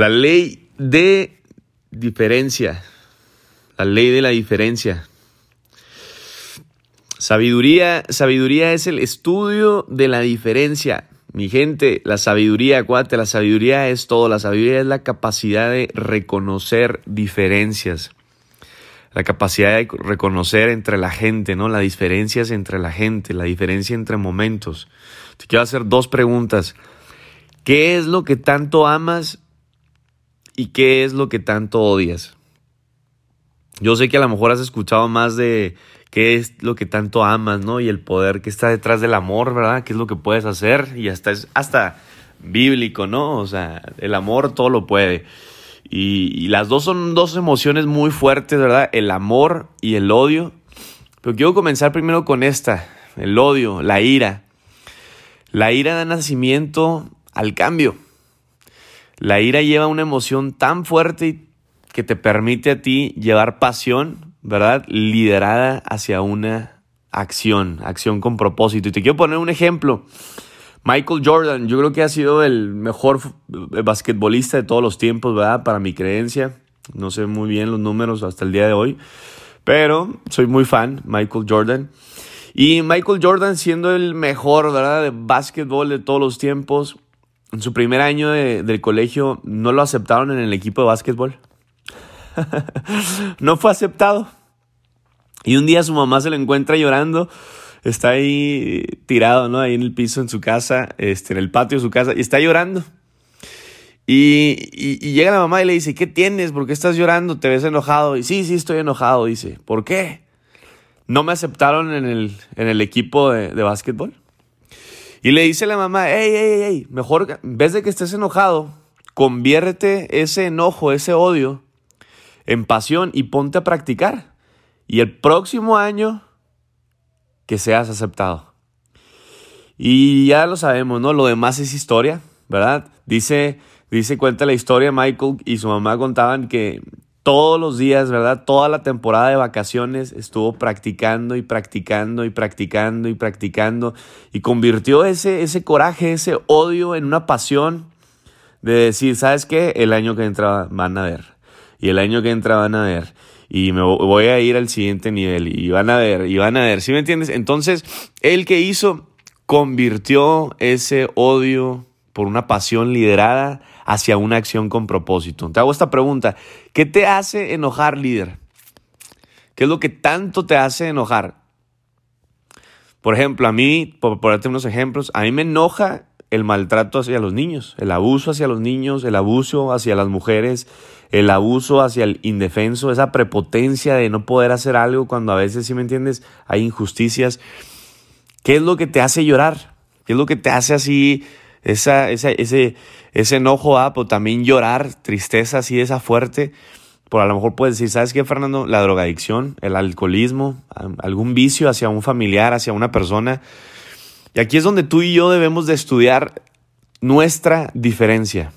La ley de diferencia. La ley de la diferencia. Sabiduría, sabiduría es el estudio de la diferencia. Mi gente, la sabiduría, acuérdate, la sabiduría es todo. La sabiduría es la capacidad de reconocer diferencias. La capacidad de reconocer entre la gente, ¿no? Las diferencias entre la gente, la diferencia entre momentos. Te quiero hacer dos preguntas. ¿Qué es lo que tanto amas y qué es lo que tanto odias? Yo sé que a lo mejor has escuchado más de qué es lo que tanto amas, ¿no? Y el poder que está detrás del amor, ¿verdad? ¿Qué es lo que puedes hacer? Y hasta es hasta bíblico, ¿no? O sea, el amor todo lo puede. Y, las dos son dos emociones muy fuertes, ¿verdad? El amor y el odio. Pero quiero comenzar primero con esta, el odio, la ira. La ira da nacimiento al cambio. La ira lleva una emoción tan fuerte que te permite a ti llevar pasión, ¿verdad? Liderada hacia una acción, acción con propósito. Y te quiero poner un ejemplo. Michael Jordan, yo creo que ha sido el mejor basquetbolista de todos los tiempos, ¿verdad? Para mi creencia. No sé muy bien los números hasta el día de hoy, pero soy muy fan, Michael Jordan. Y Michael Jordan siendo el mejor, ¿verdad? De básquetbol de todos los tiempos. En su primer año del colegio no lo aceptaron en el equipo de básquetbol. no fue aceptado. Y un día su mamá se le encuentra llorando. Está ahí tirado, ¿no? Ahí en el piso en su casa, este, en el patio de su casa, y está llorando. Y, y, llega la mamá y le dice, ¿qué tienes? ¿Por qué estás llorando? ¿Te ves enojado? Y sí, sí, estoy enojado, dice. ¿Por qué? No me aceptaron en el, en el equipo de, de básquetbol. Y le dice la mamá, hey, hey, hey, mejor, en vez de que estés enojado, conviértete ese enojo, ese odio, en pasión y ponte a practicar. Y el próximo año que seas aceptado. Y ya lo sabemos, ¿no? Lo demás es historia, ¿verdad? Dice, dice, cuenta la historia, Michael y su mamá contaban que todos los días, ¿verdad? Toda la temporada de vacaciones estuvo practicando y practicando y practicando y practicando y convirtió ese, ese coraje, ese odio en una pasión de decir, ¿sabes qué? El año que entra van a ver. Y el año que entra van a ver. Y me voy a ir al siguiente nivel. Y van a ver, y van a ver. ¿Sí me entiendes? Entonces, él que hizo, convirtió ese odio por una pasión liderada hacia una acción con propósito. Te hago esta pregunta. ¿Qué te hace enojar, líder? ¿Qué es lo que tanto te hace enojar? Por ejemplo, a mí, por ponerte unos ejemplos, a mí me enoja el maltrato hacia los niños, el abuso hacia los niños, el abuso hacia las mujeres, el abuso hacia el indefenso, esa prepotencia de no poder hacer algo cuando a veces, si me entiendes, hay injusticias. ¿Qué es lo que te hace llorar? ¿Qué es lo que te hace así, esa, ese, ese enojo, ah, pero también llorar, tristeza así, esa fuerte? Por a lo mejor puedes decir, ¿sabes qué, Fernando? La drogadicción, el alcoholismo, algún vicio hacia un familiar, hacia una persona y aquí es donde tú y yo debemos de estudiar nuestra diferencia.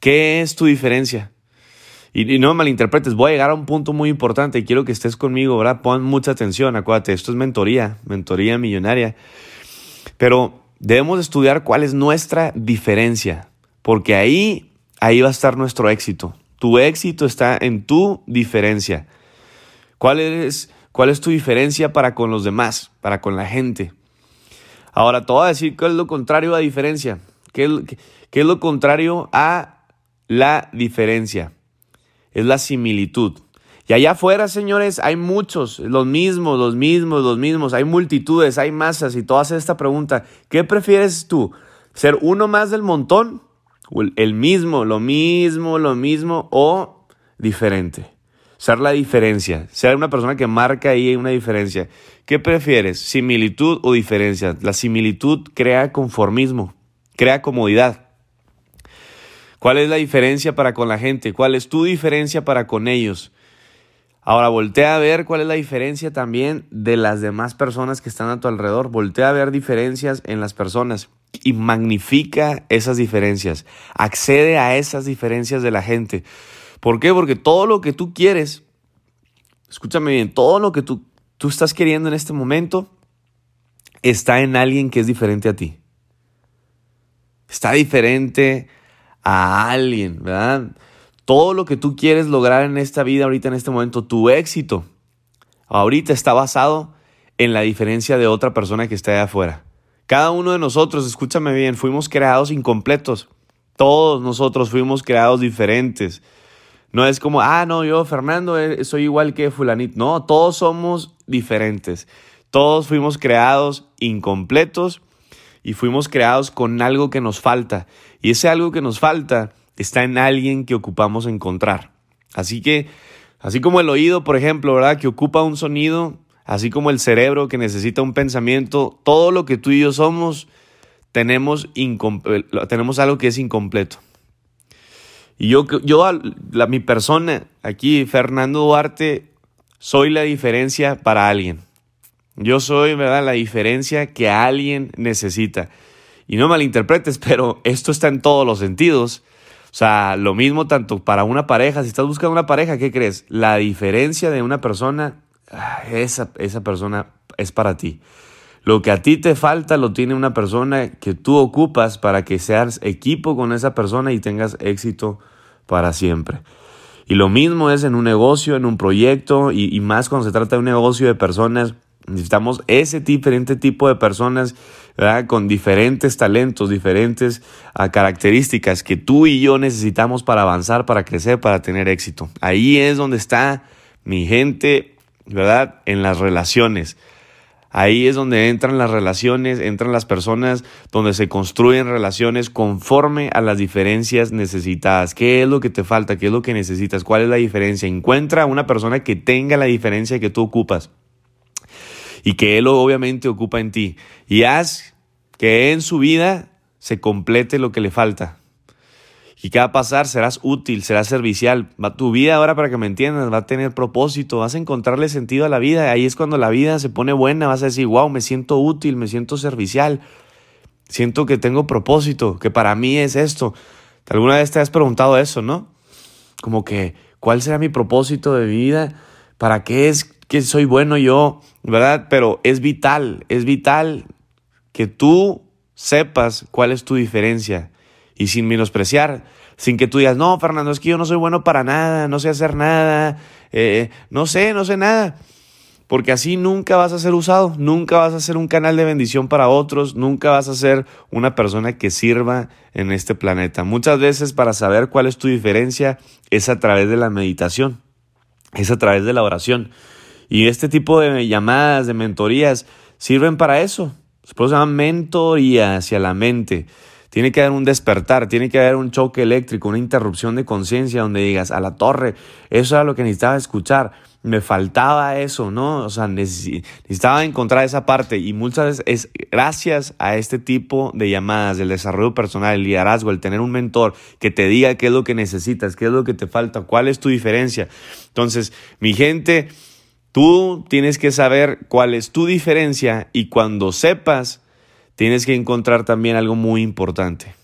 ¿Qué es tu diferencia? Y, no me malinterpretes, voy a llegar a un punto muy importante y quiero que estés conmigo, ¿verdad? Pon mucha atención, acuérdate, esto es mentoría, mentoría millonaria. Pero debemos estudiar cuál es nuestra diferencia, porque ahí, ahí va a estar nuestro éxito. Tu éxito está en tu diferencia. ¿Cuál es, cuál es tu diferencia para con los demás, para con la gente? Ahora te voy a decir qué es lo contrario a diferencia. ¿Qué es, qué es lo contrario a la diferencia? Es la similitud. Y allá afuera, señores, hay muchos, los mismos, los mismos, los mismos. Hay multitudes, hay masas y todas esta pregunta. ¿Qué prefieres tú? ¿Ser uno más del montón? ¿O el mismo, lo mismo, lo mismo o diferente? ser la diferencia, ser una persona que marca ahí una diferencia. ¿Qué prefieres, similitud o diferencia? La similitud crea conformismo, crea comodidad. ¿Cuál es la diferencia para con la gente? ¿Cuál es tu diferencia para con ellos? Ahora voltea a ver cuál es la diferencia también de las demás personas que están a tu alrededor. Voltea a ver diferencias en las personas y magnifica esas diferencias. Accede a esas diferencias de la gente. ¿Por qué? Porque todo lo que tú quieres, escúchame bien, todo lo que tú, tú estás queriendo en este momento está en alguien que es diferente a ti. Está diferente a alguien, ¿verdad? Todo lo que tú quieres lograr en esta vida, ahorita en este momento, tu éxito, ahorita está basado en la diferencia de otra persona que está allá afuera. Cada uno de nosotros, escúchame bien, fuimos creados incompletos. Todos nosotros fuimos creados diferentes. No es como, ah, no, yo, Fernando, eh, soy igual que fulanito. No, todos somos diferentes. Todos fuimos creados incompletos y fuimos creados con algo que nos falta. Y ese algo que nos falta está en alguien que ocupamos encontrar. Así que, así como el oído, por ejemplo, ¿verdad? Que ocupa un sonido, así como el cerebro que necesita un pensamiento, todo lo que tú y yo somos, tenemos, tenemos algo que es incompleto. Y yo, yo la, mi persona aquí, Fernando Duarte, soy la diferencia para alguien. Yo soy, ¿verdad? La diferencia que alguien necesita. Y no malinterpretes, pero esto está en todos los sentidos. O sea, lo mismo tanto para una pareja. Si estás buscando una pareja, ¿qué crees? La diferencia de una persona, ah, esa, esa persona es para ti. Lo que a ti te falta lo tiene una persona que tú ocupas para que seas equipo con esa persona y tengas éxito para siempre. Y lo mismo es en un negocio, en un proyecto y, más cuando se trata de un negocio de personas. Necesitamos ese diferente tipo de personas con diferentes talentos, diferentes ah, características que tú y yo necesitamos para avanzar, para crecer, para tener éxito. Ahí es donde está mi gente, ¿verdad? En las relaciones. Ahí es donde entran las relaciones, entran las personas, donde se construyen relaciones conforme a las diferencias necesitadas. ¿Qué es lo que te falta? ¿Qué es lo que necesitas? ¿Cuál es la diferencia? Encuentra una persona que tenga la diferencia que tú ocupas y que él obviamente ocupa en ti. Y haz que en su vida se complete lo que le falta. ¿Y qué va a pasar? Serás útil, serás servicial. Va, tu vida, ahora para que me entiendas, va a tener propósito, vas a encontrarle sentido a la vida. Ahí es cuando la vida se pone buena, vas a decir, wow, me siento útil, me siento servicial. Siento que tengo propósito, que para mí es esto. ¿Alguna vez te has preguntado eso, no? Como que, ¿cuál será mi propósito de vida? ¿Para qué es que soy bueno yo? ¿Verdad? Pero es vital, es vital que tú sepas cuál es tu diferencia y sin menospreciar, sin que tú digas, no, Fernando, es que yo no soy bueno para nada, no sé hacer nada, eh, no sé, no sé nada. Porque así nunca vas a ser usado, nunca vas a ser un canal de bendición para otros, nunca vas a ser una persona que sirva en este planeta. Muchas veces para saber cuál es tu diferencia es a través de la meditación, es a través de la oración. Y este tipo de llamadas, de mentorías, sirven para eso. Se llama mentoría hacia la mente. Tiene que haber un despertar, tiene que haber un choque eléctrico, una interrupción de conciencia donde digas, a la torre, eso era lo que necesitaba escuchar, me faltaba eso, ¿no? O sea, necesitaba encontrar esa parte y muchas veces es gracias a este tipo de llamadas, el desarrollo personal, el liderazgo, el tener un mentor que te diga qué es lo que necesitas, qué es lo que te falta, cuál es tu diferencia. Entonces, mi gente, tú tienes que saber cuál es tu diferencia y cuando sepas, tienes que encontrar también algo muy importante.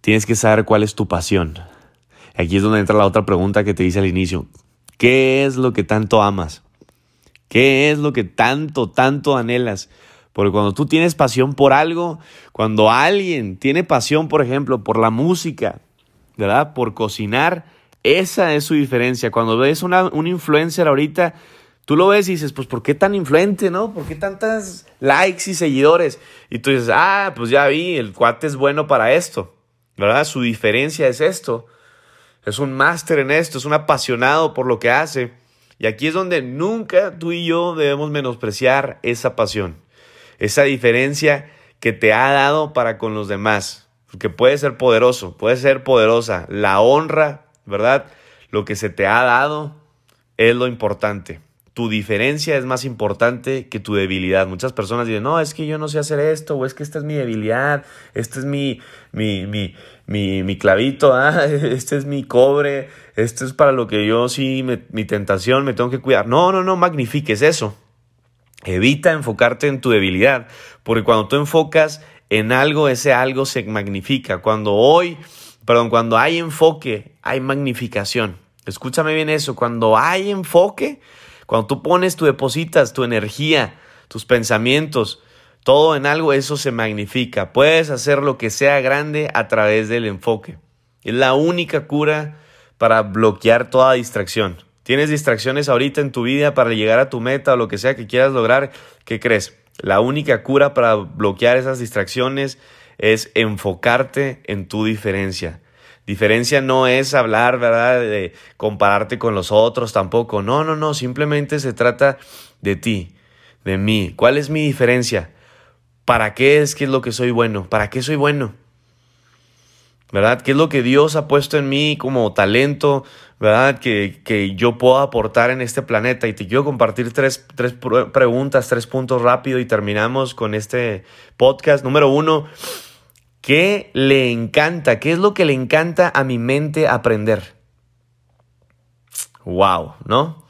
Tienes que saber cuál es tu pasión. Aquí es donde entra la otra pregunta que te hice al inicio. ¿Qué es lo que tanto amas? ¿Qué es lo que tanto, tanto anhelas? Porque cuando tú tienes pasión por algo, cuando alguien tiene pasión, por ejemplo, por la música, ¿verdad? Por cocinar, esa es su diferencia. Cuando ves una, un influencer ahorita Tú lo ves y dices, pues, ¿por qué tan influente, no? ¿Por qué tantas likes y seguidores? Y tú dices, ah, pues ya vi, el cuate es bueno para esto, ¿verdad? Su diferencia es esto. Es un máster en esto, es un apasionado por lo que hace. Y aquí es donde nunca tú y yo debemos menospreciar esa pasión, esa diferencia que te ha dado para con los demás. Porque puede ser poderoso, puede ser poderosa. La honra, ¿verdad? Lo que se te ha dado es lo importante tu diferencia es más importante que tu debilidad. Muchas personas dicen, no, es que yo no sé hacer esto, o es que esta es mi debilidad, este es mi, mi, mi, mi, mi clavito, ah, este es mi cobre, esto es para lo que yo sí, mi tentación, me tengo que cuidar. No, no, no magnifiques eso. Evita enfocarte en tu debilidad, porque cuando tú enfocas en algo, ese algo se magnifica. Cuando hoy, perdón, cuando hay enfoque, hay magnificación. Escúchame bien eso, cuando hay enfoque, cuando tú pones, tú depositas tu energía, tus pensamientos, Todo en algo, eso se magnifica. Puedes hacer lo que sea grande a través del enfoque. Es la única cura para bloquear toda distracción. Tienes distracciones ahorita en tu vida para llegar a tu meta o lo que sea que quieras lograr. ¿Qué crees? La única cura para bloquear esas distracciones es enfocarte en tu diferencia. Diferencia no es hablar, ¿verdad? De compararte con los otros tampoco. No, no, no. Simplemente se trata de ti, de mí. ¿Cuál es mi diferencia? ¿Para qué es que es lo que soy bueno? ¿Para qué soy bueno? ¿Verdad? ¿Qué es lo que Dios ha puesto en mí como talento? ¿Verdad? Que, que yo puedo aportar en este planeta. Y te quiero compartir tres, tres preguntas, tres puntos rápido y terminamos con este podcast. Número uno, ¿qué le encanta? ¿Qué es lo que le encanta a mi mente aprender? Wow, ¿no?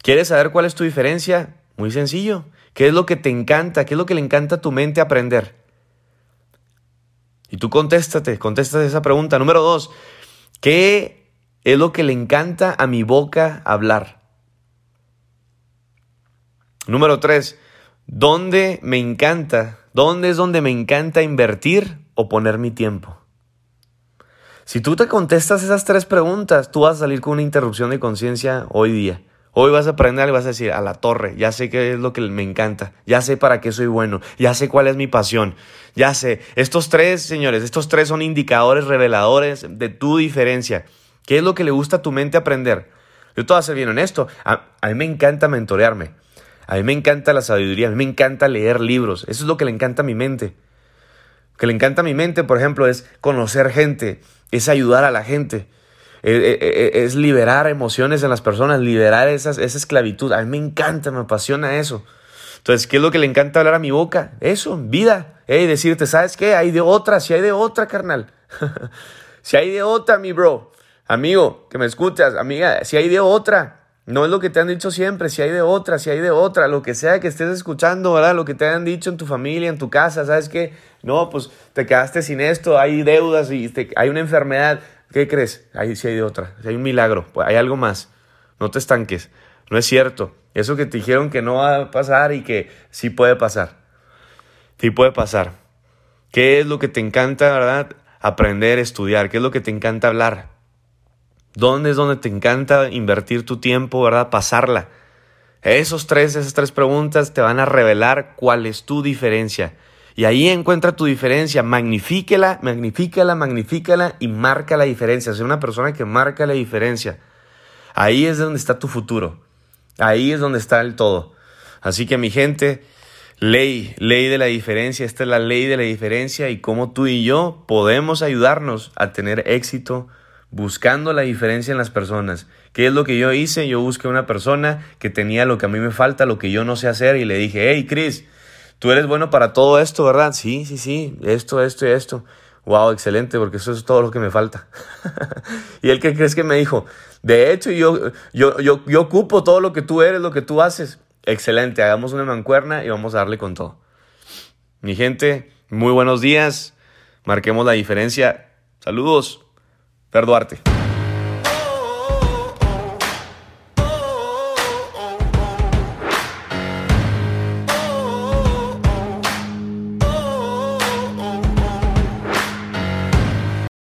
¿Quieres saber cuál es tu diferencia? Muy sencillo. ¿Qué es lo que te encanta? ¿Qué es lo que le encanta a tu mente aprender? Y tú contéstate, contéstate esa pregunta. Número dos, ¿qué es lo que le encanta a mi boca hablar? Número tres, ¿dónde me encanta? ¿Dónde es donde me encanta invertir o poner mi tiempo? Si tú te contestas esas tres preguntas, tú vas a salir con una interrupción de conciencia hoy día. Hoy vas a aprender y vas a decir, a la torre, ya sé qué es lo que me encanta, ya sé para qué soy bueno, ya sé cuál es mi pasión, ya sé. Estos tres, señores, estos tres son indicadores reveladores de tu diferencia. ¿Qué es lo que le gusta a tu mente aprender? Yo te voy a ser bien honesto, a, a mí me encanta mentorearme, a mí me encanta la sabiduría, a mí me encanta leer libros, eso es lo que le encanta a mi mente. Que le encanta a mi mente, por ejemplo, es conocer gente, es ayudar a la gente. Eh, eh, eh, es liberar emociones en las personas, liberar esas, esa esclavitud. A mí me encanta, me apasiona eso. Entonces, ¿qué es lo que le encanta hablar a mi boca? Eso, vida. Hey, decirte, ¿sabes qué? Hay de otra, si hay de otra, carnal. si hay de otra, mi bro. Amigo, que me escuchas, amiga, si hay de otra. No es lo que te han dicho siempre, si hay de otra, si hay de otra, lo que sea que estés escuchando, ¿verdad? Lo que te han dicho en tu familia, en tu casa, ¿sabes qué? No, pues te quedaste sin esto, hay deudas y hay una enfermedad. ¿Qué crees? Ahí sí hay de otra. hay un milagro. Pues hay algo más. No te estanques. No es cierto. Eso que te dijeron que no va a pasar y que sí puede pasar. Sí puede pasar. ¿Qué es lo que te encanta, verdad? Aprender, estudiar. ¿Qué es lo que te encanta hablar? ¿Dónde es donde te encanta invertir tu tiempo, verdad? Pasarla. Esos tres, esas tres preguntas te van a revelar cuál es tu diferencia. Y ahí encuentra tu diferencia, magnifíquela, magnifícala, magnifícala y marca la diferencia. Ser una persona que marca la diferencia. Ahí es donde está tu futuro. Ahí es donde está el todo. Así que mi gente, ley, ley de la diferencia. Esta es la ley de la diferencia y cómo tú y yo podemos ayudarnos a tener éxito buscando la diferencia en las personas. ¿Qué es lo que yo hice? Yo busqué una persona que tenía lo que a mí me falta, lo que yo no sé hacer y le dije, hey Chris, tú eres bueno para todo esto, ¿verdad? Sí, sí, sí, esto, esto y esto. Wow, excelente, porque eso es todo lo que me falta. ¿Y él qué crees que me dijo? De hecho, yo, yo, yo, yo ocupo todo lo que tú eres, lo que tú haces. Excelente, hagamos una mancuerna y vamos a darle con todo. Mi gente, muy buenos días. Marquemos la diferencia. Saludos. Fer Duarte.